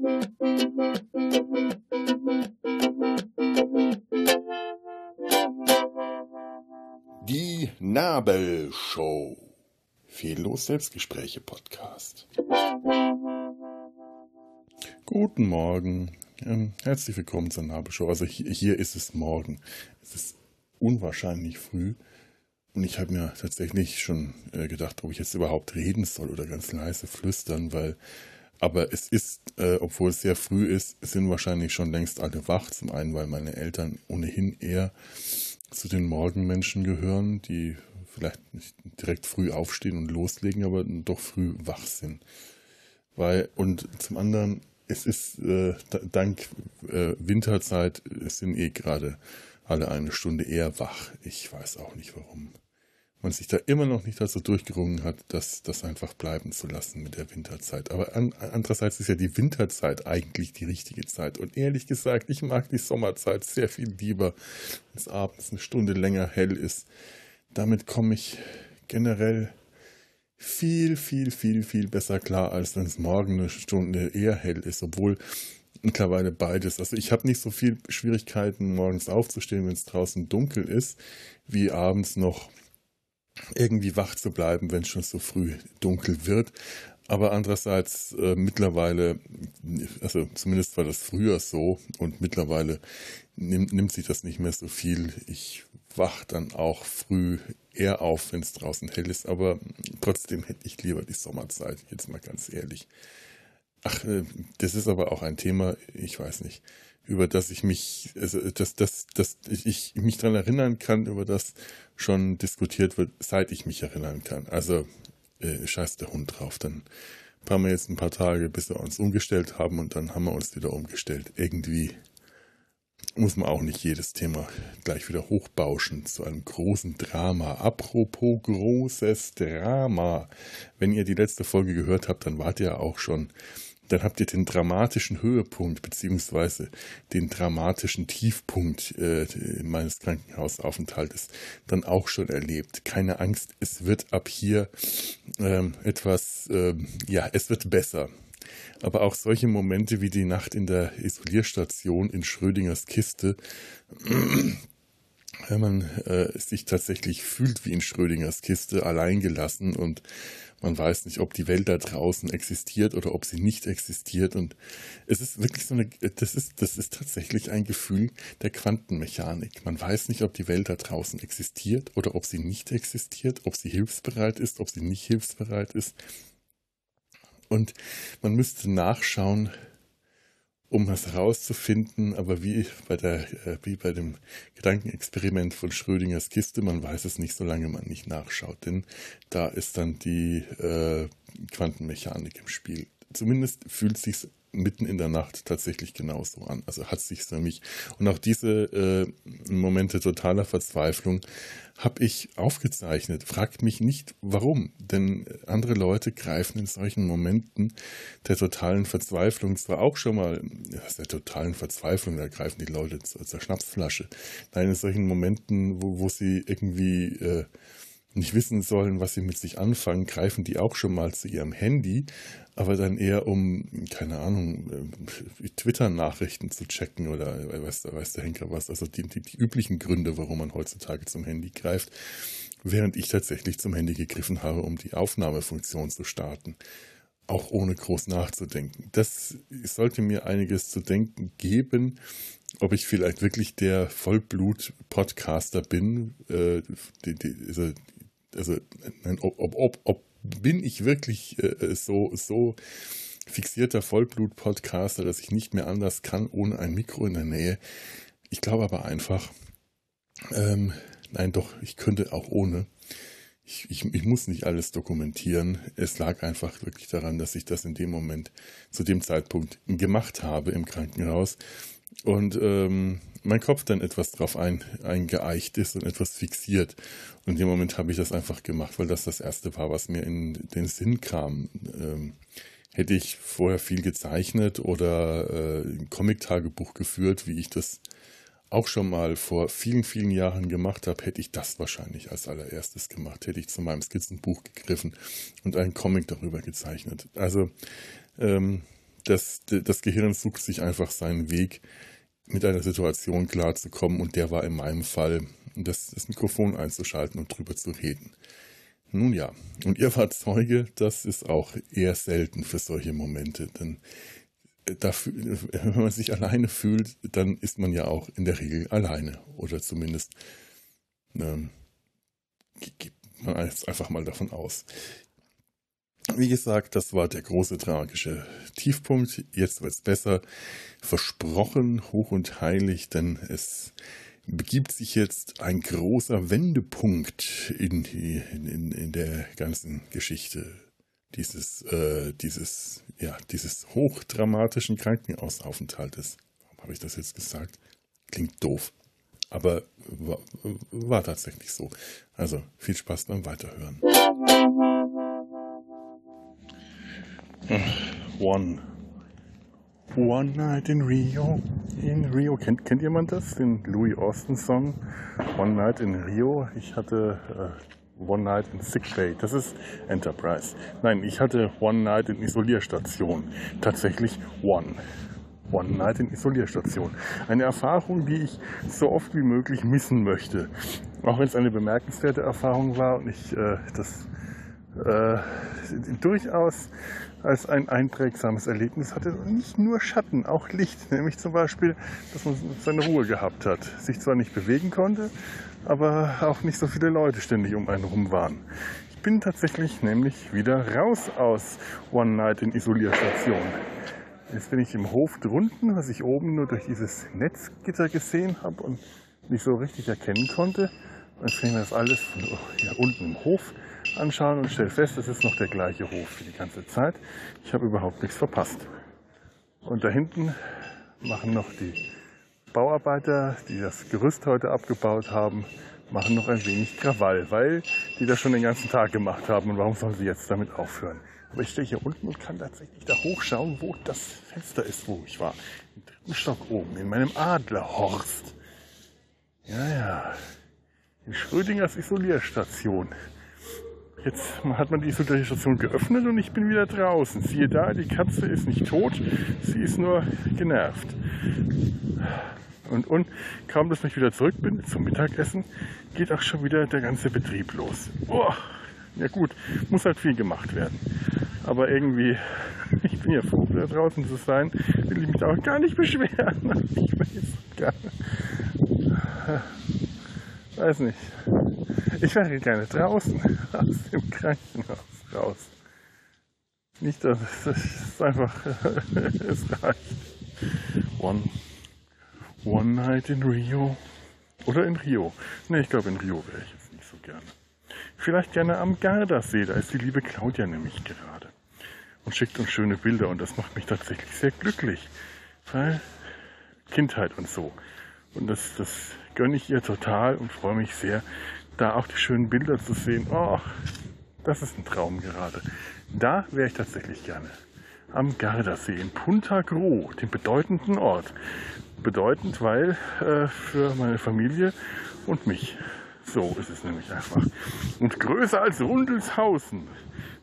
Die Nabelshow. Fehllos Selbstgespräche Podcast. Guten Morgen. Ähm, herzlich willkommen zur Nabelshow. Also hier, ist es morgen. Es ist unwahrscheinlich früh. Und ich habe mir tatsächlich schon äh, gedacht, ob ich jetzt überhaupt reden soll oder ganz leise flüstern, weil, aber es ist, äh, obwohl es sehr früh ist, sind wahrscheinlich schon längst alle wach. Zum einen, weil meine Eltern ohnehin eher zu den Morgenmenschen gehören, die vielleicht nicht direkt früh aufstehen und loslegen, aber doch früh wach sind. Weil, und zum anderen, es ist äh, dank äh, Winterzeit, sind eh gerade alle eine Stunde eher wach. Ich weiß auch nicht warum man sich da immer noch nicht dazu durchgerungen hat, das, das einfach bleiben zu lassen mit der Winterzeit. Aber an, andererseits ist ja die Winterzeit eigentlich die richtige Zeit. Und ehrlich gesagt, ich mag die Sommerzeit sehr viel lieber, wenn es abends eine Stunde länger hell ist. Damit komme ich generell viel, viel, viel, viel besser klar, als wenn es morgen eine Stunde eher hell ist, obwohl mittlerweile beides. Also ich habe nicht so viel Schwierigkeiten, morgens aufzustehen, wenn es draußen dunkel ist, wie abends noch irgendwie wach zu bleiben, wenn es schon so früh dunkel wird. Aber andererseits äh, mittlerweile, also zumindest war das früher so und mittlerweile nimmt, nimmt sich das nicht mehr so viel. Ich wach dann auch früh eher auf, wenn es draußen hell ist, aber trotzdem hätte ich lieber die Sommerzeit, jetzt mal ganz ehrlich. Ach, äh, das ist aber auch ein Thema, ich weiß nicht über das ich mich, also dass, dass, dass ich mich daran erinnern kann, über das schon diskutiert wird, seit ich mich erinnern kann. Also äh, scheiß der Hund drauf. Dann haben wir jetzt ein paar Tage, bis wir uns umgestellt haben und dann haben wir uns wieder umgestellt. Irgendwie muss man auch nicht jedes Thema gleich wieder hochbauschen zu einem großen Drama. Apropos großes Drama. Wenn ihr die letzte Folge gehört habt, dann wart ihr auch schon dann habt ihr den dramatischen Höhepunkt beziehungsweise den dramatischen Tiefpunkt äh, meines Krankenhausaufenthaltes dann auch schon erlebt. Keine Angst, es wird ab hier ähm, etwas, ähm, ja, es wird besser. Aber auch solche Momente wie die Nacht in der Isolierstation in Schrödingers Kiste, wenn man äh, sich tatsächlich fühlt wie in Schrödingers Kiste, alleingelassen und man weiß nicht, ob die Welt da draußen existiert oder ob sie nicht existiert. Und es ist wirklich so eine, das ist, das ist tatsächlich ein Gefühl der Quantenmechanik. Man weiß nicht, ob die Welt da draußen existiert oder ob sie nicht existiert, ob sie hilfsbereit ist, ob sie nicht hilfsbereit ist. Und man müsste nachschauen, um das herauszufinden, aber wie bei, der, äh, wie bei dem Gedankenexperiment von Schrödingers Kiste, man weiß es nicht, solange man nicht nachschaut, denn da ist dann die äh, Quantenmechanik im Spiel. Zumindest fühlt es sich mitten in der Nacht tatsächlich genauso an. Also hat sich für mich. Und auch diese äh, Momente totaler Verzweiflung habe ich aufgezeichnet. Fragt mich nicht, warum. Denn andere Leute greifen in solchen Momenten der totalen Verzweiflung zwar auch schon mal, ist der totalen Verzweiflung, da greifen die Leute zur, zur Schnapsflasche. Nein, in solchen Momenten, wo, wo sie irgendwie äh, nicht wissen sollen, was sie mit sich anfangen, greifen die auch schon mal zu ihrem Handy, aber dann eher um, keine Ahnung, äh, Twitter-Nachrichten zu checken oder weiß, weiß der Henker was, also die, die, die üblichen Gründe, warum man heutzutage zum Handy greift, während ich tatsächlich zum Handy gegriffen habe, um die Aufnahmefunktion zu starten auch ohne groß nachzudenken. Das sollte mir einiges zu denken geben, ob ich vielleicht wirklich der Vollblut-Podcaster bin, äh, die, die, also also ob, ob, ob bin ich wirklich äh, so, so fixierter Vollblut-Podcaster, dass ich nicht mehr anders kann ohne ein Mikro in der Nähe. Ich glaube aber einfach, ähm, nein doch, ich könnte auch ohne. Ich, ich, ich, muss nicht alles dokumentieren. Es lag einfach wirklich daran, dass ich das in dem Moment, zu dem Zeitpunkt gemacht habe im Krankenhaus. Und ähm, mein Kopf dann etwas drauf ein, eingeeicht ist und etwas fixiert. Und in dem Moment habe ich das einfach gemacht, weil das das Erste war, was mir in den Sinn kam. Ähm, hätte ich vorher viel gezeichnet oder äh, ein Comic-Tagebuch geführt, wie ich das auch schon mal vor vielen, vielen Jahren gemacht habe, hätte ich das wahrscheinlich als allererstes gemacht. Hätte ich zu meinem Skizzenbuch gegriffen und einen Comic darüber gezeichnet. Also ähm, das, das Gehirn sucht sich einfach seinen Weg, mit einer Situation klarzukommen und der war in meinem Fall, das, das Mikrofon einzuschalten und drüber zu reden. Nun ja, und ihr wart Zeuge, das ist auch eher selten für solche Momente, denn äh, dafür, wenn man sich alleine fühlt, dann ist man ja auch in der Regel alleine oder zumindest ähm, geht man einfach mal davon aus. Wie gesagt, das war der große tragische Tiefpunkt. Jetzt wird es besser. Versprochen, hoch und heilig, denn es begibt sich jetzt ein großer Wendepunkt in, in, in der ganzen Geschichte dieses, äh, dieses, ja, dieses hochdramatischen Krankenhausaufenthaltes. Warum habe ich das jetzt gesagt? Klingt doof. Aber war, war tatsächlich so. Also viel Spaß beim Weiterhören. One. One Night in Rio. In Rio. Kennt, kennt jemand das? Den Louis Austin Song? One Night in Rio. Ich hatte äh, One Night in Sick Bay. Das ist Enterprise. Nein, ich hatte One Night in Isolierstation. Tatsächlich One. One Night in Isolierstation. Eine Erfahrung, die ich so oft wie möglich missen möchte. Auch wenn es eine bemerkenswerte Erfahrung war und ich äh, das äh, durchaus als ein einprägsames Erlebnis hatte. nicht nur Schatten, auch Licht. Nämlich zum Beispiel, dass man seine Ruhe gehabt hat. Sich zwar nicht bewegen konnte, aber auch nicht so viele Leute ständig um einen rum waren. Ich bin tatsächlich nämlich wieder raus aus One Night in Isolierstation. Jetzt bin ich im Hof drunten, was ich oben nur durch dieses Netzgitter gesehen habe und nicht so richtig erkennen konnte. Jetzt sehen wir das alles von hier unten im Hof anschauen und stelle fest, es ist noch der gleiche Hof für die ganze Zeit. Ich habe überhaupt nichts verpasst. Und da hinten machen noch die Bauarbeiter, die das Gerüst heute abgebaut haben, machen noch ein wenig Krawall, weil die das schon den ganzen Tag gemacht haben. Und warum sollen sie jetzt damit aufhören? Aber ich stehe hier unten und kann tatsächlich da hochschauen, wo das Fenster ist, wo ich war. Im dritten Stock oben, in meinem Adlerhorst. Ja, ja. In Schrödingers Isolierstation. Jetzt hat man die Isolierstation geöffnet und ich bin wieder draußen. Siehe da, die Katze ist nicht tot, sie ist nur genervt. Und, und kaum, dass ich wieder zurück bin zum Mittagessen, geht auch schon wieder der ganze Betrieb los. Oh, ja gut, muss halt viel gemacht werden. Aber irgendwie, ich bin ja froh, wieder draußen zu sein, will ich mich auch gar nicht beschweren. Ich weiß gar nicht. Weiß nicht. Ich wäre gerne draußen aus dem Krankenhaus raus. Nicht, dass es einfach, es reicht. One, one night in Rio. Oder in Rio. Ne, ich glaube in Rio wäre ich jetzt nicht so gerne. Vielleicht gerne am Gardasee, da ist die liebe Claudia nämlich gerade. Und schickt uns schöne Bilder und das macht mich tatsächlich sehr glücklich. Weil Kindheit und so. Und das, das gönne ich ihr total und freue mich sehr, da auch die schönen Bilder zu sehen. Oh, das ist ein Traum gerade. Da wäre ich tatsächlich gerne. Am Gardasee in Punta Gro, dem bedeutenden Ort. Bedeutend, weil äh, für meine Familie und mich. So ist es nämlich einfach. Und größer als Rundelshausen.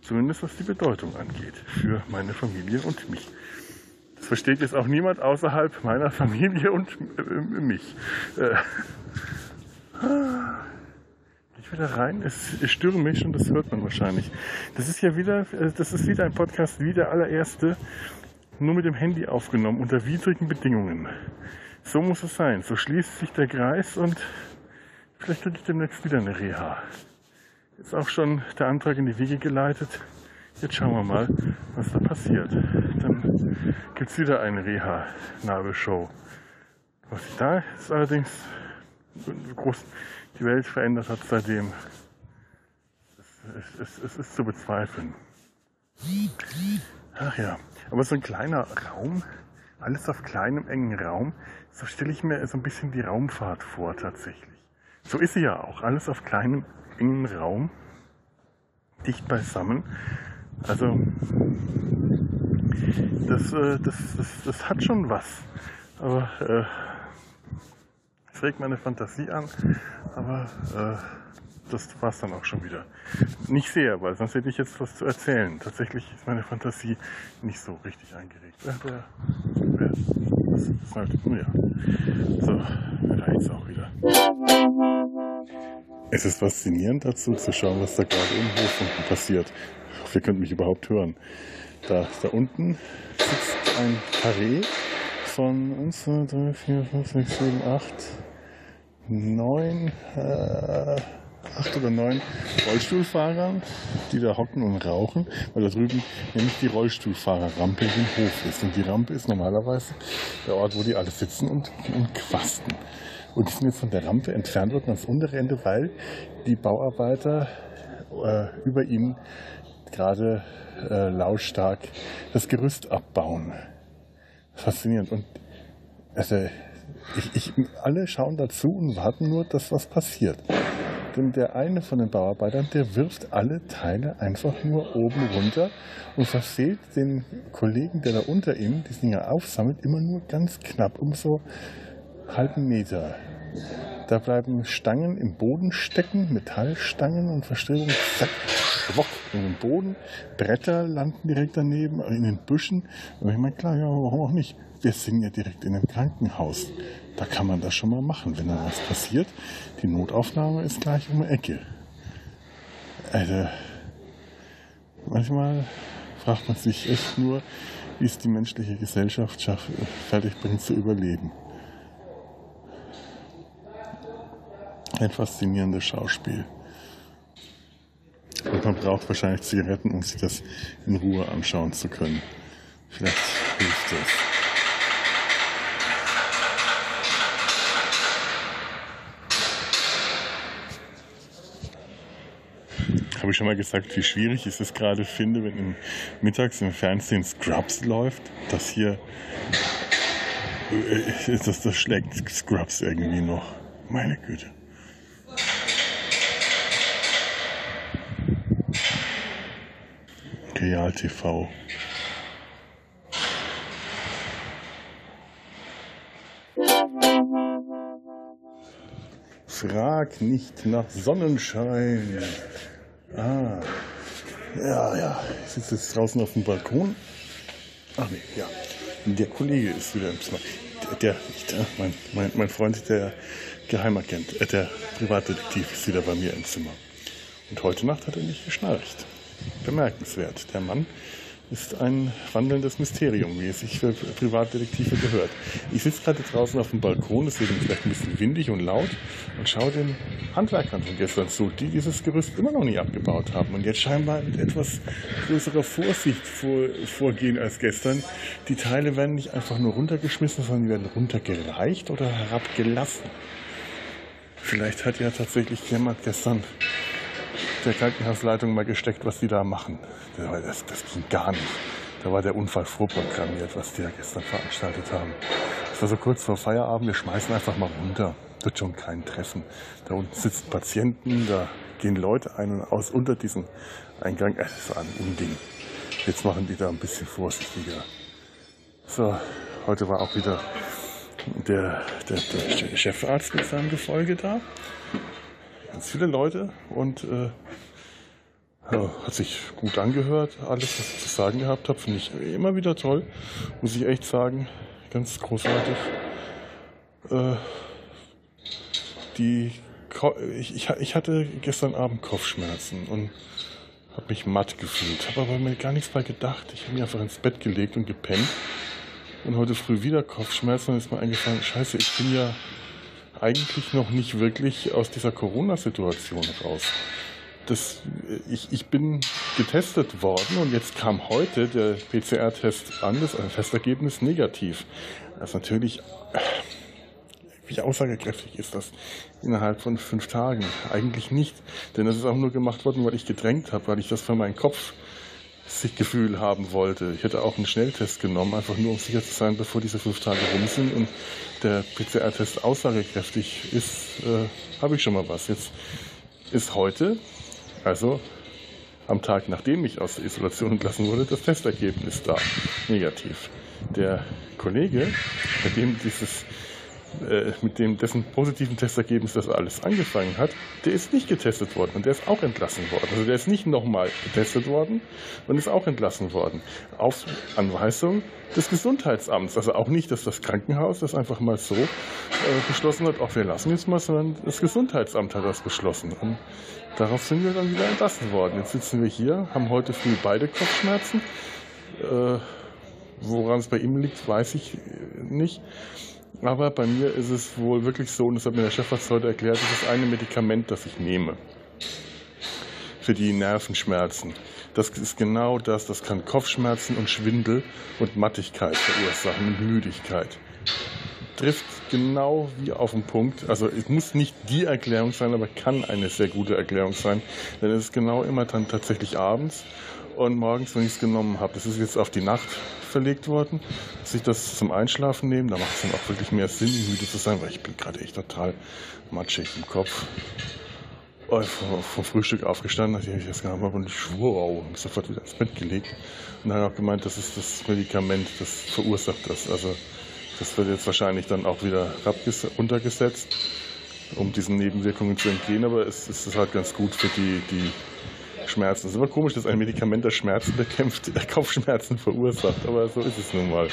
Zumindest was die Bedeutung angeht. Für meine Familie und mich. Das versteht jetzt auch niemand außerhalb meiner Familie und äh, mich. Äh, ich wieder rein. Es ist stürmisch und das hört man wahrscheinlich. Das ist ja wieder, äh, das ist wieder ein Podcast wie der allererste, nur mit dem Handy aufgenommen, unter widrigen Bedingungen. So muss es sein. So schließt sich der Kreis und vielleicht kriege ich demnächst wieder eine Reha. Ist auch schon der Antrag in die Wege geleitet. Jetzt schauen wir mal, was da passiert. Dann gibt es wieder eine Reha-Nabelshow. Was sich da ist allerdings groß die Welt verändert hat seitdem, es, es, es ist zu bezweifeln. Ach ja, aber so ein kleiner Raum, alles auf kleinem, engen Raum, so stelle ich mir so ein bisschen die Raumfahrt vor tatsächlich. So ist sie ja auch, alles auf kleinem, engen Raum, dicht beisammen. Also das, äh, das, das, das hat schon was. Aber äh, es regt meine Fantasie an. Aber das war es dann auch schon wieder. Nicht sehr, weil sonst hätte ich jetzt was zu erzählen. Tatsächlich ist meine Fantasie nicht so richtig eingeregt. Äh, der, der, das ist halt, ja. So, reicht's auch wieder. Es ist faszinierend dazu zu schauen, was da gerade im Hof unten passiert. Ich hoffe, ihr könnt mich überhaupt hören. Da, da unten sitzt ein Karree von 1, 2, 3, 4, 5, 6, 7, 8, 9, äh, acht oder neun Rollstuhlfahrern, die da hocken und rauchen, weil da drüben nämlich die Rollstuhlfahrerrampe im Hof ist. Und die Rampe ist normalerweise der Ort, wo die alle sitzen und, und quasten. Und die sind jetzt von der Rampe entfernt worden ans untere Ende, weil die Bauarbeiter äh, über ihnen gerade äh, lautstark das Gerüst abbauen. Faszinierend. Und also, ich, ich, alle schauen dazu und warten nur, dass was passiert. Denn der eine von den Bauarbeitern, der wirft alle Teile einfach nur oben runter und verfehlt den Kollegen, der da unter ihm die Dinger aufsammelt, immer nur ganz knapp um so halben Meter. Da bleiben Stangen im Boden stecken, Metallstangen und Verstrebungen, zack, schwock in den Boden. Bretter landen direkt daneben, in den Büschen. Und ich meine, klar, ja, warum auch nicht? Wir sind ja direkt in einem Krankenhaus. Da kann man das schon mal machen, wenn da was passiert. Die Notaufnahme ist gleich um die Ecke. Also, manchmal fragt man sich echt nur, wie es die menschliche Gesellschaft schafft, fertig bringt zu überleben. Ein faszinierendes Schauspiel. Und man braucht wahrscheinlich Zigaretten, um sich das in Ruhe anschauen zu können. Vielleicht hilft das. Habe ich schon mal gesagt, wie schwierig ich es gerade finde, wenn im, mittags im Fernsehen Scrubs läuft, dass hier äh, das, das schlägt Scrubs irgendwie noch. Meine Güte. Real TV. Frag nicht nach Sonnenschein. Ah, ja, ja. Ich sitze jetzt draußen auf dem Balkon. Ach nee, ja. Der Kollege ist wieder im Zimmer. Der, der mein, mein, mein Freund, der Geheimagent, äh, der Privatdetektiv ist wieder bei mir im Zimmer. Und heute Nacht hat er nicht geschnarcht. Bemerkenswert. Der Mann ist ein wandelndes Mysterium, wie es sich für Privatdetektive gehört. Ich sitze gerade draußen auf dem Balkon, es wird vielleicht ein bisschen windig und laut und schaue den Handwerkern von gestern zu, die dieses Gerüst immer noch nicht abgebaut haben und jetzt scheinbar mit etwas größerer Vorsicht vor, vorgehen als gestern. Die Teile werden nicht einfach nur runtergeschmissen, sondern die werden runtergereicht oder herabgelassen. Vielleicht hat ja tatsächlich jemand gestern der Krankenhausleitung mal gesteckt, was die da machen. Das, das ging gar nicht. Da war der Unfall vorprogrammiert, was die ja gestern veranstaltet haben. Das war so kurz vor Feierabend, wir schmeißen einfach mal runter. Wird schon keinen treffen. Da unten sitzen Patienten, da gehen Leute ein und aus unter diesem Eingang. Es ist ein Unding. Jetzt machen die da ein bisschen vorsichtiger. So, heute war auch wieder der, der, der Chefarzt mit seinem Gefolge da viele Leute und äh, ja, hat sich gut angehört. Alles, was ich zu sagen gehabt habe, finde ich immer wieder toll. Muss ich echt sagen. Ganz großartig. Äh, die, ich, ich hatte gestern Abend Kopfschmerzen und habe mich matt gefühlt. Habe aber mir gar nichts bei gedacht. Ich habe mich einfach ins Bett gelegt und gepennt. Und heute früh wieder Kopfschmerzen. Und ist mir eingefallen, scheiße, ich bin ja eigentlich noch nicht wirklich aus dieser Corona-Situation raus. Das, ich, ich bin getestet worden und jetzt kam heute der PCR-Test an, das Testergebnis negativ. Das ist natürlich, wie aussagekräftig ist das innerhalb von fünf Tagen? Eigentlich nicht, denn das ist auch nur gemacht worden, weil ich gedrängt habe, weil ich das für meinen Kopf Gefühl haben wollte. Ich hätte auch einen Schnelltest genommen, einfach nur um sicher zu sein, bevor diese fünf Tage rum sind und der PCR-Test aussagekräftig ist, äh, habe ich schon mal was. Jetzt ist heute, also am Tag nachdem ich aus der Isolation entlassen wurde, das Testergebnis da, negativ. Der Kollege, bei dem dieses äh, mit dem dessen positiven Testergebnis das alles angefangen hat, der ist nicht getestet worden und der ist auch entlassen worden. Also der ist nicht nochmal getestet worden und ist auch entlassen worden. Auf Anweisung des Gesundheitsamts. Also auch nicht, dass das Krankenhaus das einfach mal so äh, beschlossen hat, ach, wir lassen jetzt mal, sondern das Gesundheitsamt hat das beschlossen. Und darauf sind wir dann wieder entlassen worden. Jetzt sitzen wir hier, haben heute früh beide Kopfschmerzen. Äh, woran es bei ihm liegt, weiß ich nicht. Aber bei mir ist es wohl wirklich so, und das hat mir der Chefarzt heute erklärt, das ist ein Medikament, das ich nehme. Für die Nervenschmerzen. Das ist genau das, das kann Kopfschmerzen und Schwindel und Mattigkeit verursachen und Müdigkeit. Trifft genau wie auf den Punkt. Also es muss nicht die Erklärung sein, aber kann eine sehr gute Erklärung sein. Denn es ist genau immer dann tatsächlich abends und morgens, wenn ich es genommen habe. Das ist jetzt auf die Nacht verlegt worden, dass ich das zum Einschlafen nehme. Da macht es dann auch wirklich mehr Sinn, müde zu sein, weil ich bin gerade echt total matschig im Kopf. Oh, vom, vom Frühstück aufgestanden, nachdem ich das gehabt habe und ich wow, sofort wieder ins Bett gelegt. Und dann auch gemeint, das ist das Medikament, das verursacht das. Also das wird jetzt wahrscheinlich dann auch wieder runtergesetzt, um diesen Nebenwirkungen zu entgehen, aber es, es ist halt ganz gut für die, die Schmerzen. Es ist immer komisch, dass ein Medikament, das Schmerzen bekämpft, Kopfschmerzen verursacht. Aber so ist es nun mal.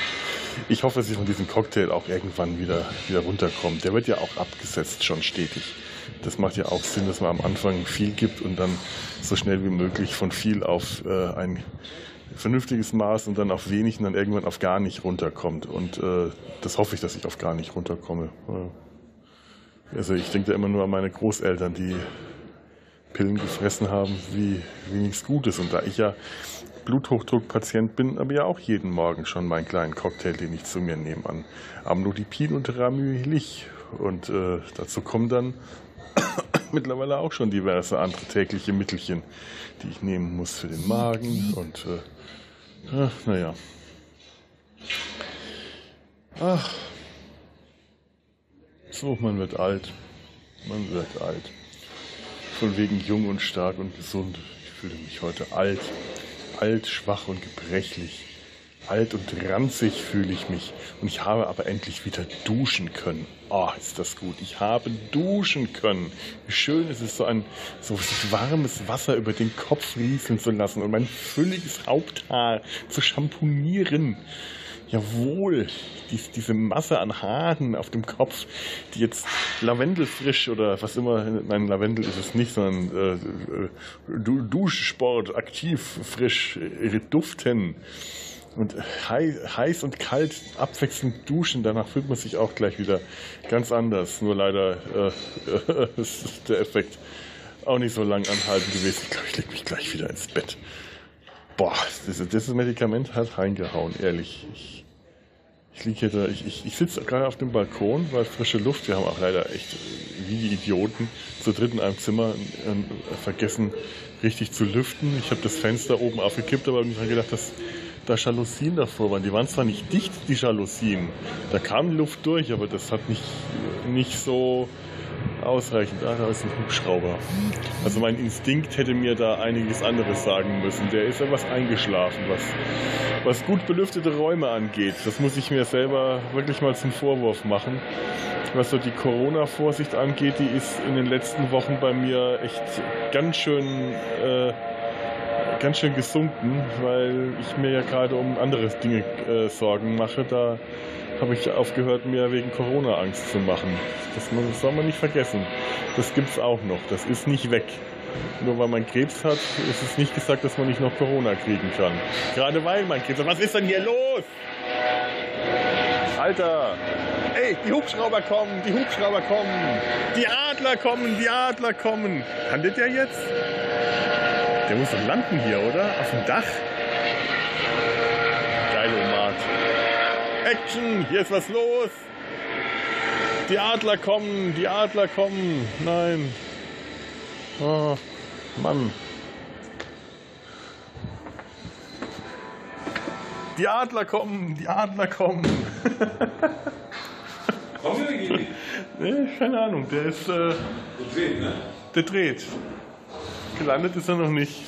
Ich hoffe, dass ich von diesem Cocktail auch irgendwann wieder, wieder runterkommt. Der wird ja auch abgesetzt, schon stetig. Das macht ja auch Sinn, dass man am Anfang viel gibt und dann so schnell wie möglich von viel auf äh, ein vernünftiges Maß und dann auf wenig und dann irgendwann auf gar nicht runterkommt. Und äh, das hoffe ich, dass ich auf gar nicht runterkomme. Also ich denke da immer nur an meine Großeltern, die Pillen gefressen haben wie, wie nichts Gutes. Und da ich ja Bluthochdruckpatient bin, aber ja auch jeden Morgen schon meinen kleinen Cocktail, den ich zu mir nehme, an Amlodipin und Ramylich. Und äh, dazu kommen dann mittlerweile auch schon diverse andere tägliche Mittelchen, die ich nehmen muss für den Magen. Und äh, naja. Ach. So, man wird alt. Man wird alt. Von wegen jung und stark und gesund. Ich fühle mich heute alt. Alt, schwach und gebrechlich. Alt und ranzig fühle ich mich. Und ich habe aber endlich wieder duschen können. Oh, ist das gut. Ich habe duschen können. Wie schön ist es, so ein so warmes Wasser über den Kopf rieseln zu lassen und mein fülliges Haupthaar zu schamponieren. Jawohl, dies, diese Masse an Haaren auf dem Kopf, die jetzt Lavendelfrisch oder was immer, nein, Lavendel ist es nicht, sondern äh, Duschsport aktiv frisch äh, duften und heiß und kalt abwechselnd duschen, danach fühlt man sich auch gleich wieder ganz anders. Nur leider äh, ist der Effekt auch nicht so lang anhalten gewesen. Ich glaube, ich lege mich gleich wieder ins Bett. Boah, dieses, dieses Medikament hat reingehauen, ehrlich. Ich, ich liege hier da, ich, ich, ich sitze gerade auf dem Balkon, weil frische Luft, wir haben auch leider echt wie die Idioten zu dritt in einem Zimmer äh, vergessen, richtig zu lüften. Ich habe das Fenster oben aufgekippt, aber ich habe gedacht, dass da Jalousien davor waren. Die waren zwar nicht dicht, die Jalousien, da kam Luft durch, aber das hat nicht, nicht so ausreichend. Ah, da ist ein Hubschrauber. Also mein Instinkt hätte mir da einiges anderes sagen müssen. Der ist etwas eingeschlafen, was, was gut belüftete Räume angeht. Das muss ich mir selber wirklich mal zum Vorwurf machen. Was so die Corona-Vorsicht angeht, die ist in den letzten Wochen bei mir echt ganz schön, äh, ganz schön gesunken, weil ich mir ja gerade um andere Dinge äh, Sorgen mache. Da habe ich aufgehört, mir wegen Corona Angst zu machen. Das soll man nicht vergessen. Das gibt es auch noch. Das ist nicht weg. Nur weil man Krebs hat, ist es nicht gesagt, dass man nicht noch Corona kriegen kann. Gerade weil man Krebs hat. Was ist denn hier los? Alter! Ey, die Hubschrauber kommen, die Hubschrauber kommen, die Adler kommen, die Adler kommen. Handelt der jetzt? Der muss doch landen hier, oder? Auf dem Dach? Action, hier ist was los. Die Adler kommen, die Adler kommen. Nein. Oh, Mann. Die Adler kommen, die Adler kommen. Kommen wir gehen Nee, keine Ahnung. Der ist. Äh, der dreht, ne? Der dreht. Gelandet ist er noch nicht.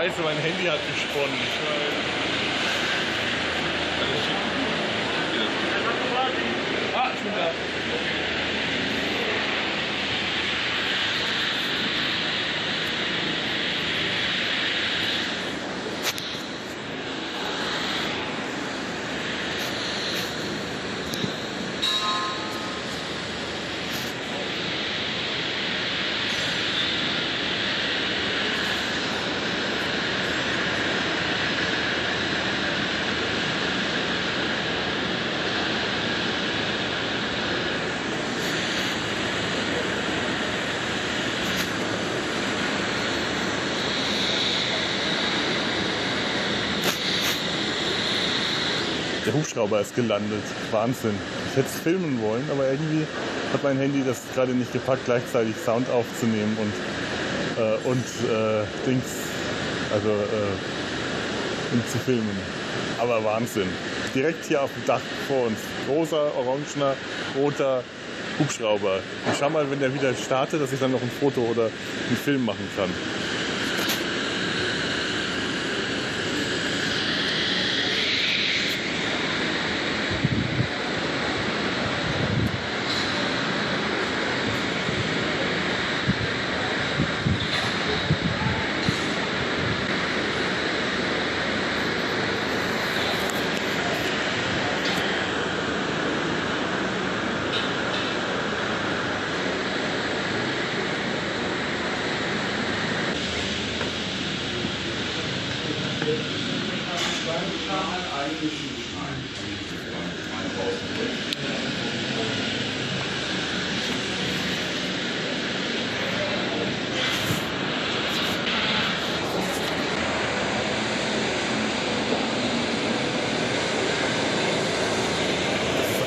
Scheiße, mein Handy hat gesponnen. Ah, schon da. Der Hubschrauber ist gelandet. Wahnsinn. Ich hätte es filmen wollen, aber irgendwie hat mein Handy das gerade nicht gepackt, gleichzeitig Sound aufzunehmen und, äh, und äh, Dings, also äh, und zu filmen. Aber Wahnsinn. Direkt hier auf dem Dach vor uns. Großer, orangener, roter Hubschrauber. Und schau mal, wenn der wieder startet, dass ich dann noch ein Foto oder einen Film machen kann.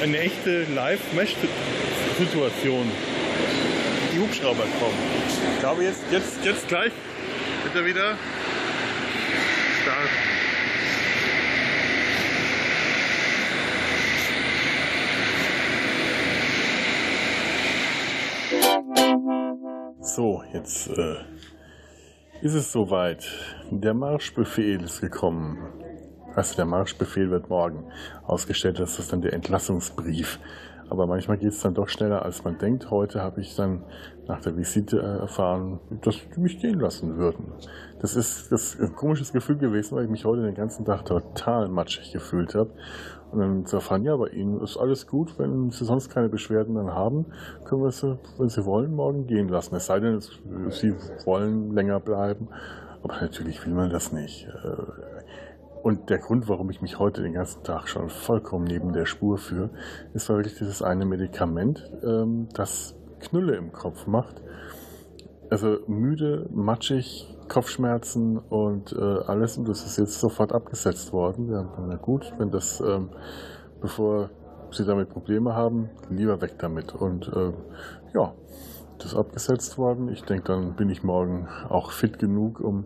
Eine echte Live-Mesh-Situation. Die Hubschrauber kommen. Ich glaube, jetzt, jetzt, jetzt gleich wird er wieder jetzt äh, ist es soweit. Der Marschbefehl ist gekommen. Also der Marschbefehl wird morgen ausgestellt, das ist dann der Entlassungsbrief. Aber manchmal geht es dann doch schneller, als man denkt. Heute habe ich dann nach der Visite äh, erfahren, dass die mich gehen lassen würden. Das ist, das ist ein komisches Gefühl gewesen, weil ich mich heute den ganzen Tag total matschig gefühlt habe. Und dann zu erfahren, ja, bei Ihnen ist alles gut, wenn Sie sonst keine Beschwerden dann haben, können wir Sie, wenn Sie wollen, morgen gehen lassen. Es sei denn, Sie wollen länger bleiben. Aber natürlich will man das nicht. Und der Grund, warum ich mich heute den ganzen Tag schon vollkommen neben der Spur führe, ist wirklich dieses eine Medikament, ähm, das Knülle im Kopf macht. Also müde, matschig, Kopfschmerzen und äh, alles. Und das ist jetzt sofort abgesetzt worden. Ja, na gut, wenn das, ähm, bevor Sie damit Probleme haben, lieber weg damit. Und äh, ja, das ist abgesetzt worden. Ich denke, dann bin ich morgen auch fit genug, um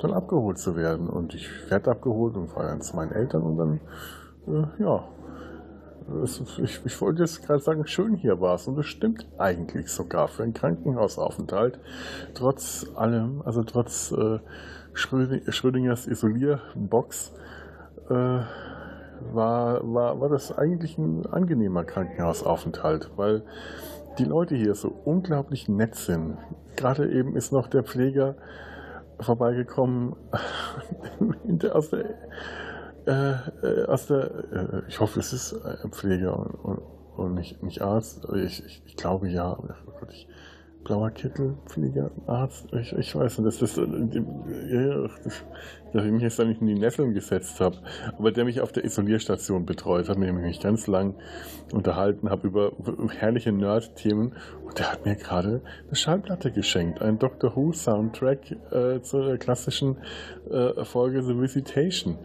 dann abgeholt zu werden. Und ich werde abgeholt und fahre dann zu meinen Eltern und dann, äh, ja, ich, ich, wollte jetzt gerade sagen, schön hier war es. Und das stimmt eigentlich sogar für einen Krankenhausaufenthalt. Trotz allem, also trotz äh, Schrödingers Isolierbox, äh, war, war, war das eigentlich ein angenehmer Krankenhausaufenthalt, weil die Leute hier so unglaublich nett sind. Gerade eben ist noch der Pfleger vorbeigekommen aus der, äh, aus der äh, ich hoffe, es ist Pfleger und, und, und nicht, nicht Arzt. Ich, ich, ich glaube ja. Oh ich, blauer Kittel, Pfleger, Arzt, ich, ich weiß nicht, das ist, ja, dass ich mich jetzt da nicht in die Nesseln gesetzt habe, aber der mich auf der Isolierstation betreut hat, mit dem ich mich ganz lang unterhalten habe über herrliche Nerd-Themen und der hat mir gerade eine Schallplatte geschenkt, ein Doctor Who Soundtrack äh, zur klassischen äh, Folge The Visitation.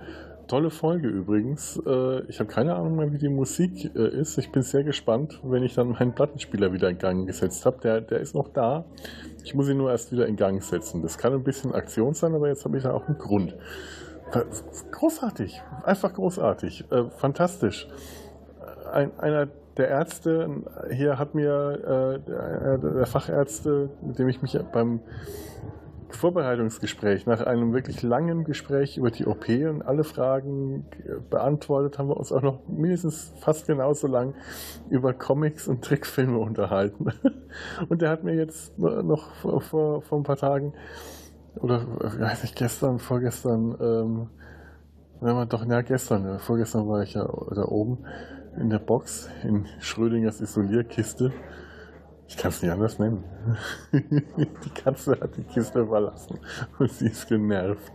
Tolle Folge übrigens. Äh, ich habe keine Ahnung mehr, wie die Musik äh, ist. Ich bin sehr gespannt, wenn ich dann meinen Plattenspieler wieder in Gang gesetzt habe. Der, der ist noch da. Ich muss ihn nur erst wieder in Gang setzen. Das kann ein bisschen Aktion sein, aber jetzt habe ich da auch einen Grund. Großartig, einfach großartig, äh, fantastisch. Ein, einer der Ärzte hier hat mir, der Fachärzte, mit dem ich mich beim Vorbereitungsgespräch, nach einem wirklich langen Gespräch über die OP und alle Fragen beantwortet, haben wir uns auch noch mindestens fast genauso lang über Comics und Trickfilme unterhalten. Und der hat mir jetzt noch vor, vor, ein paar Tagen, oder weiß nicht, gestern, vorgestern, ähm, wenn man doch, ja, gestern, vorgestern war ich ja da oben in der Box in Schrödingers Isolierkiste ich kann es nicht anders nennen. die Katze hat die Kiste verlassen und sie ist genervt.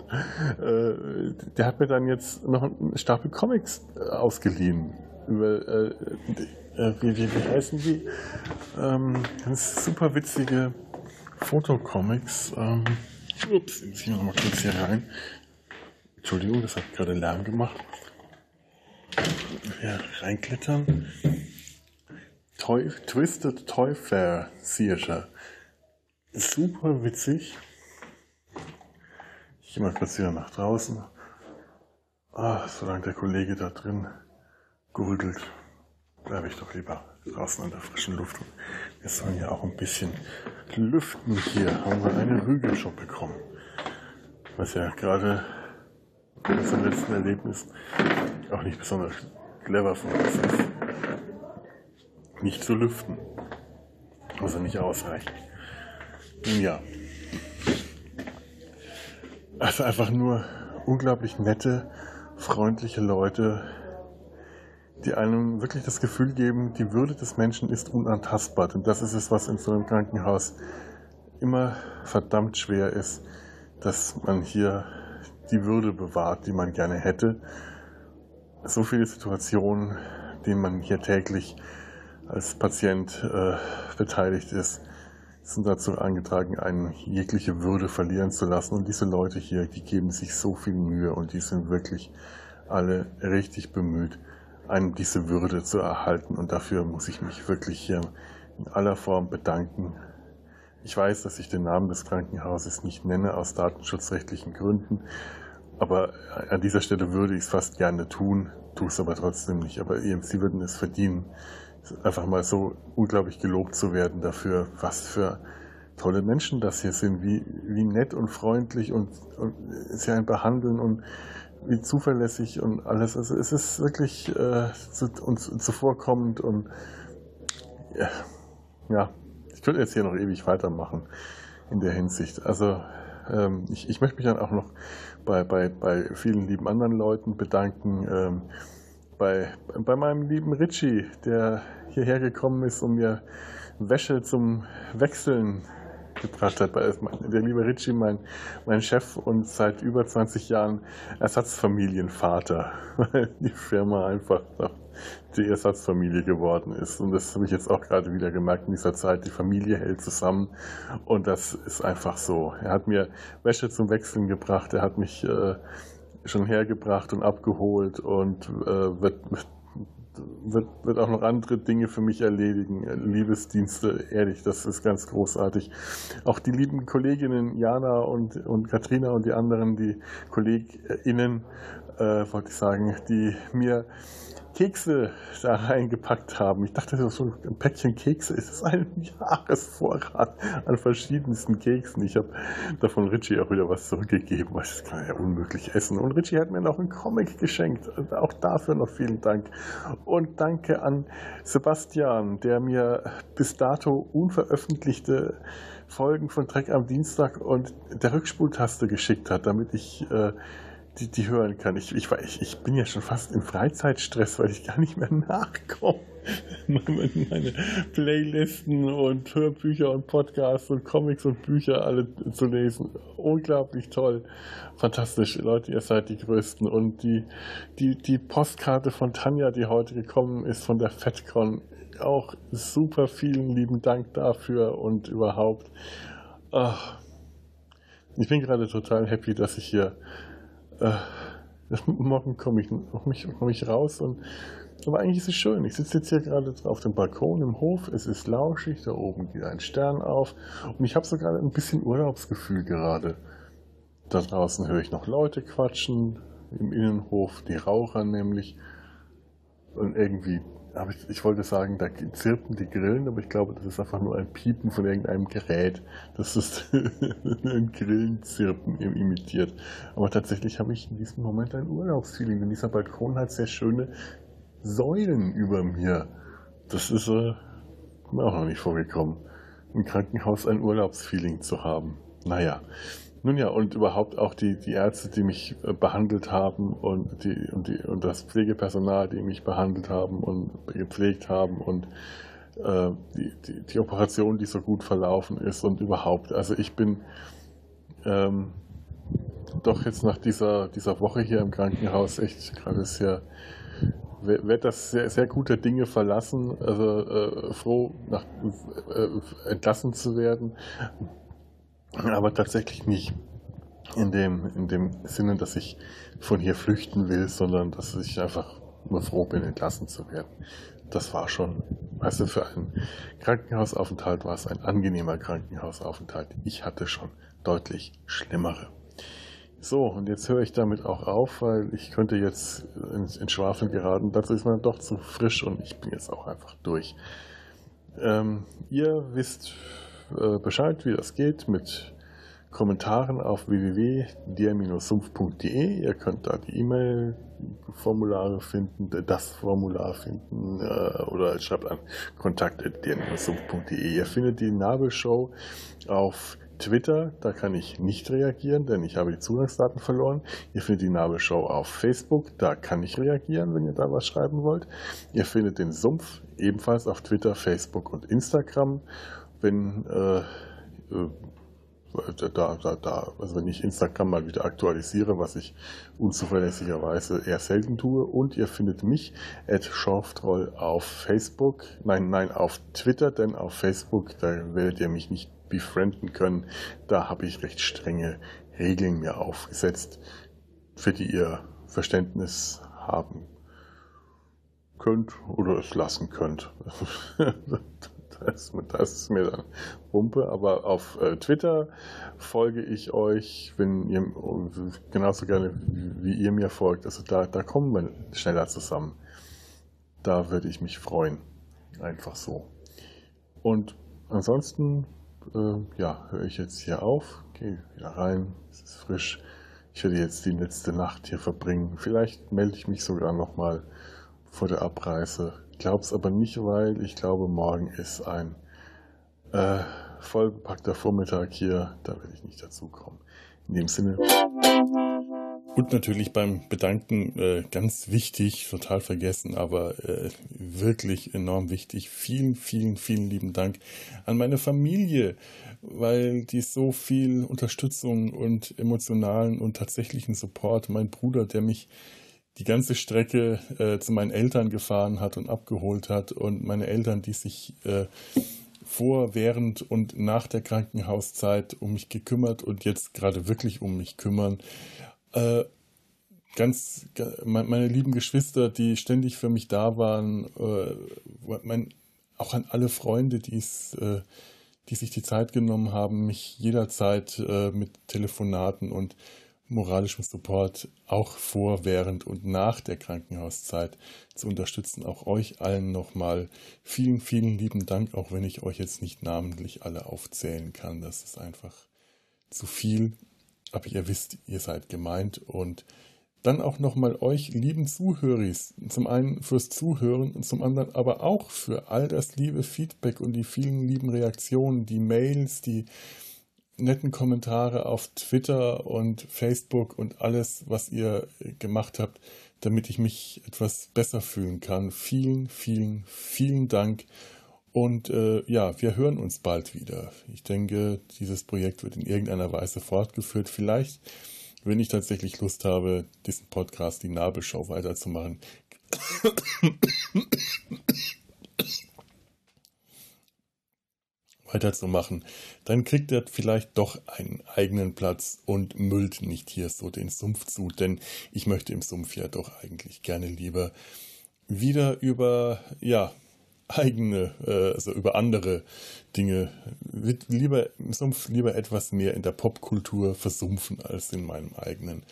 Äh, der hat mir dann jetzt noch einen Stapel Comics äh, ausgeliehen. Über, äh, wie, wie, wie, heißen die? Ähm, super witzige Fotocomics. Ähm, ups, jetzt gehen wir mal kurz hier rein. Entschuldigung, das hat gerade Lärm gemacht. Ja, reinklettern. Toy, Twisted Toy Fair Theater. Super witzig. Ich gehe mal kurz wieder nach draußen. Ah, solange der Kollege da drin gurgelt, bleibe ich doch lieber draußen an der frischen Luft. Wir sollen ja auch ein bisschen lüften hier. Haben wir eine Rüge schon bekommen. Was ja gerade bei unserem letzten Erlebnis auch nicht besonders clever von uns ist nicht zu lüften. Also nicht ausreichend. Nun ja. Also einfach nur unglaublich nette, freundliche Leute, die einem wirklich das Gefühl geben, die Würde des Menschen ist unantastbar. Und das ist es, was in so einem Krankenhaus immer verdammt schwer ist, dass man hier die Würde bewahrt, die man gerne hätte. So viele Situationen, denen man hier täglich als Patient äh, beteiligt ist, sind dazu angetragen, einen jegliche Würde verlieren zu lassen. Und diese Leute hier, die geben sich so viel Mühe und die sind wirklich alle richtig bemüht, einem diese Würde zu erhalten. Und dafür muss ich mich wirklich hier in aller Form bedanken. Ich weiß, dass ich den Namen des Krankenhauses nicht nenne aus datenschutzrechtlichen Gründen, aber an dieser Stelle würde ich es fast gerne tun, tue es aber trotzdem nicht. Aber Sie würden es verdienen, einfach mal so unglaublich gelobt zu werden dafür, was für tolle Menschen das hier sind, wie, wie nett und freundlich und, und sie einen behandeln und wie zuverlässig und alles. Also es ist wirklich äh, zu, uns zuvorkommend und ja, ja, ich könnte jetzt hier noch ewig weitermachen in der Hinsicht. Also ähm, ich, ich möchte mich dann auch noch bei, bei, bei vielen lieben anderen Leuten bedanken. Ähm, bei, bei meinem lieben Richie, der hierher gekommen ist, um mir Wäsche zum Wechseln gebracht hat. Der liebe Richie, mein, mein Chef und seit über 20 Jahren Ersatzfamilienvater, weil die Firma einfach die Ersatzfamilie geworden ist. Und das habe ich jetzt auch gerade wieder gemerkt in dieser Zeit. Die Familie hält zusammen und das ist einfach so. Er hat mir Wäsche zum Wechseln gebracht, er hat mich äh, schon hergebracht und abgeholt und äh, wird, wird, wird auch noch andere Dinge für mich erledigen. Liebesdienste, ehrlich, das ist ganz großartig. Auch die lieben Kolleginnen Jana und, und Katrina und die anderen, die KollegInnen, äh, wollte ich sagen, die mir Kekse da reingepackt haben. Ich dachte, so ein Päckchen Kekse ist ein Jahresvorrat an verschiedensten Keksen. Ich habe davon Richie auch wieder was zurückgegeben, weil das kann er ja unmöglich essen. Und Richie hat mir noch einen Comic geschenkt. Auch dafür noch vielen Dank. Und danke an Sebastian, der mir bis dato unveröffentlichte Folgen von Dreck am Dienstag und der Rückspultaste geschickt hat, damit ich äh, die, die hören kann. Ich, ich, ich bin ja schon fast in Freizeitstress, weil ich gar nicht mehr nachkomme, meine Playlisten und Hörbücher und Podcasts und Comics und Bücher alle zu lesen. Unglaublich toll. Fantastisch. Leute, ihr seid die Größten. Und die, die, die Postkarte von Tanja, die heute gekommen ist von der FedCon, auch super vielen lieben Dank dafür und überhaupt. Ach, ich bin gerade total happy, dass ich hier äh, morgen komme ich, komm ich, komm ich raus und aber eigentlich ist es schön. Ich sitze jetzt hier gerade auf dem Balkon im Hof. Es ist lauschig, da oben geht ein Stern auf und ich habe so gerade ein bisschen Urlaubsgefühl gerade. Da draußen höre ich noch Leute quatschen im Innenhof, die Raucher nämlich. Und irgendwie aber ich, ich, wollte sagen, da zirpen die Grillen, aber ich glaube, das ist einfach nur ein Piepen von irgendeinem Gerät. Das ist ein Grillenzirpen imitiert. Aber tatsächlich habe ich in diesem Moment ein Urlaubsfeeling, denn dieser Balkon hat sehr schöne Säulen über mir. Das ist äh, mir auch noch nicht vorgekommen, im Krankenhaus ein Urlaubsfeeling zu haben. Naja, nun ja, und überhaupt auch die, die Ärzte, die mich äh, behandelt haben und, die, und, die, und das Pflegepersonal, die mich behandelt haben und gepflegt haben und äh, die, die, die, Operation, die so gut verlaufen ist und überhaupt. Also ich bin ähm, doch jetzt nach dieser, dieser Woche hier im Krankenhaus echt gerade sehr werde das sehr, sehr gute Dinge verlassen, also äh, froh, nach, äh, entlassen zu werden aber tatsächlich nicht in dem, in dem Sinne, dass ich von hier flüchten will, sondern dass ich einfach nur froh bin, entlassen zu werden. Das war schon, weißt du, für einen Krankenhausaufenthalt war es ein angenehmer Krankenhausaufenthalt. Ich hatte schon deutlich schlimmere. So, und jetzt höre ich damit auch auf, weil ich könnte jetzt ins, ins Schwafeln geraten. Dazu ist man doch zu frisch und ich bin jetzt auch einfach durch. Ähm, ihr wisst äh, Bescheid, wie das geht mit Kommentaren auf www.der-sumpf.de. Ihr könnt da die E-Mail-Formulare finden, das Formular finden äh, oder schreibt an kontakt.der-sumpf.de. Ihr findet die Nabelshow auf Twitter, da kann ich nicht reagieren, denn ich habe die Zugangsdaten verloren. Ihr findet die Nabelshow auf Facebook, da kann ich reagieren, wenn ihr da was schreiben wollt. Ihr findet den Sumpf ebenfalls auf Twitter, Facebook und Instagram wenn äh, äh, da, da, da, also wenn ich Instagram mal wieder aktualisiere, was ich unzuverlässigerweise eher selten tue. Und ihr findet mich at Schorftroll auf Facebook. Nein, nein, auf Twitter, denn auf Facebook, da werdet ihr mich nicht befrienden können. Da habe ich recht strenge Regeln mir aufgesetzt, für die ihr Verständnis haben könnt oder es lassen könnt. das, das ist mir dann Wumpe. Aber auf äh, Twitter folge ich euch, wenn ihr genauso gerne wie, ihr mir folgt. Also da, da kommen wir schneller zusammen. Da würde ich mich freuen. Einfach so. Und ansonsten, äh, ja, höre ich jetzt hier auf, gehe wieder rein, es ist frisch. Ich werde jetzt die letzte Nacht hier verbringen. Vielleicht melde ich mich sogar nochmal vor der Abreise glaube es aber nicht, weil ich glaube, morgen ist ein äh, vollgepackter Vormittag hier. Da werde ich nicht dazu kommen. In dem Sinne. Und natürlich beim Bedanken äh, ganz wichtig, total vergessen, aber äh, wirklich enorm wichtig. Vielen, vielen, vielen lieben Dank an meine Familie, weil die so viel Unterstützung und emotionalen und tatsächlichen Support, mein Bruder, der mich die ganze Strecke äh, zu meinen Eltern gefahren hat und abgeholt hat und meine Eltern, die sich äh, vor, während und nach der Krankenhauszeit um mich gekümmert und jetzt gerade wirklich um mich kümmern. Äh, ganz, meine lieben Geschwister, die ständig für mich da waren, äh, mein, auch an alle Freunde, die äh, die sich die Zeit genommen haben, mich jederzeit äh, mit Telefonaten und moralischem Support auch vor, während und nach der Krankenhauszeit zu unterstützen. Auch euch allen nochmal vielen, vielen lieben Dank, auch wenn ich euch jetzt nicht namentlich alle aufzählen kann. Das ist einfach zu viel. Aber ihr wisst, ihr seid gemeint und dann auch nochmal euch lieben Zuhöris. Zum einen fürs Zuhören und zum anderen aber auch für all das liebe Feedback und die vielen lieben Reaktionen, die Mails, die netten Kommentare auf Twitter und Facebook und alles, was ihr gemacht habt, damit ich mich etwas besser fühlen kann. Vielen, vielen, vielen Dank. Und äh, ja, wir hören uns bald wieder. Ich denke, dieses Projekt wird in irgendeiner Weise fortgeführt. Vielleicht, wenn ich tatsächlich Lust habe, diesen Podcast, die Nabelschau weiterzumachen weiterzumachen, dann kriegt er vielleicht doch einen eigenen Platz und müllt nicht hier so den Sumpf zu, denn ich möchte im Sumpf ja doch eigentlich gerne lieber wieder über, ja, eigene, äh, also über andere Dinge, lieber im Sumpf lieber etwas mehr in der Popkultur versumpfen als in meinem eigenen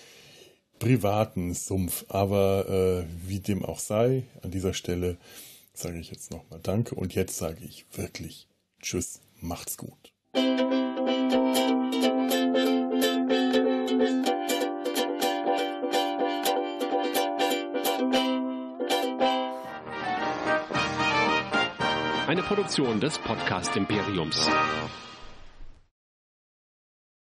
privaten Sumpf. Aber äh, wie dem auch sei, an dieser Stelle sage ich jetzt nochmal Danke und jetzt sage ich wirklich Tschüss, macht's gut. Eine Produktion des Podcast Imperiums.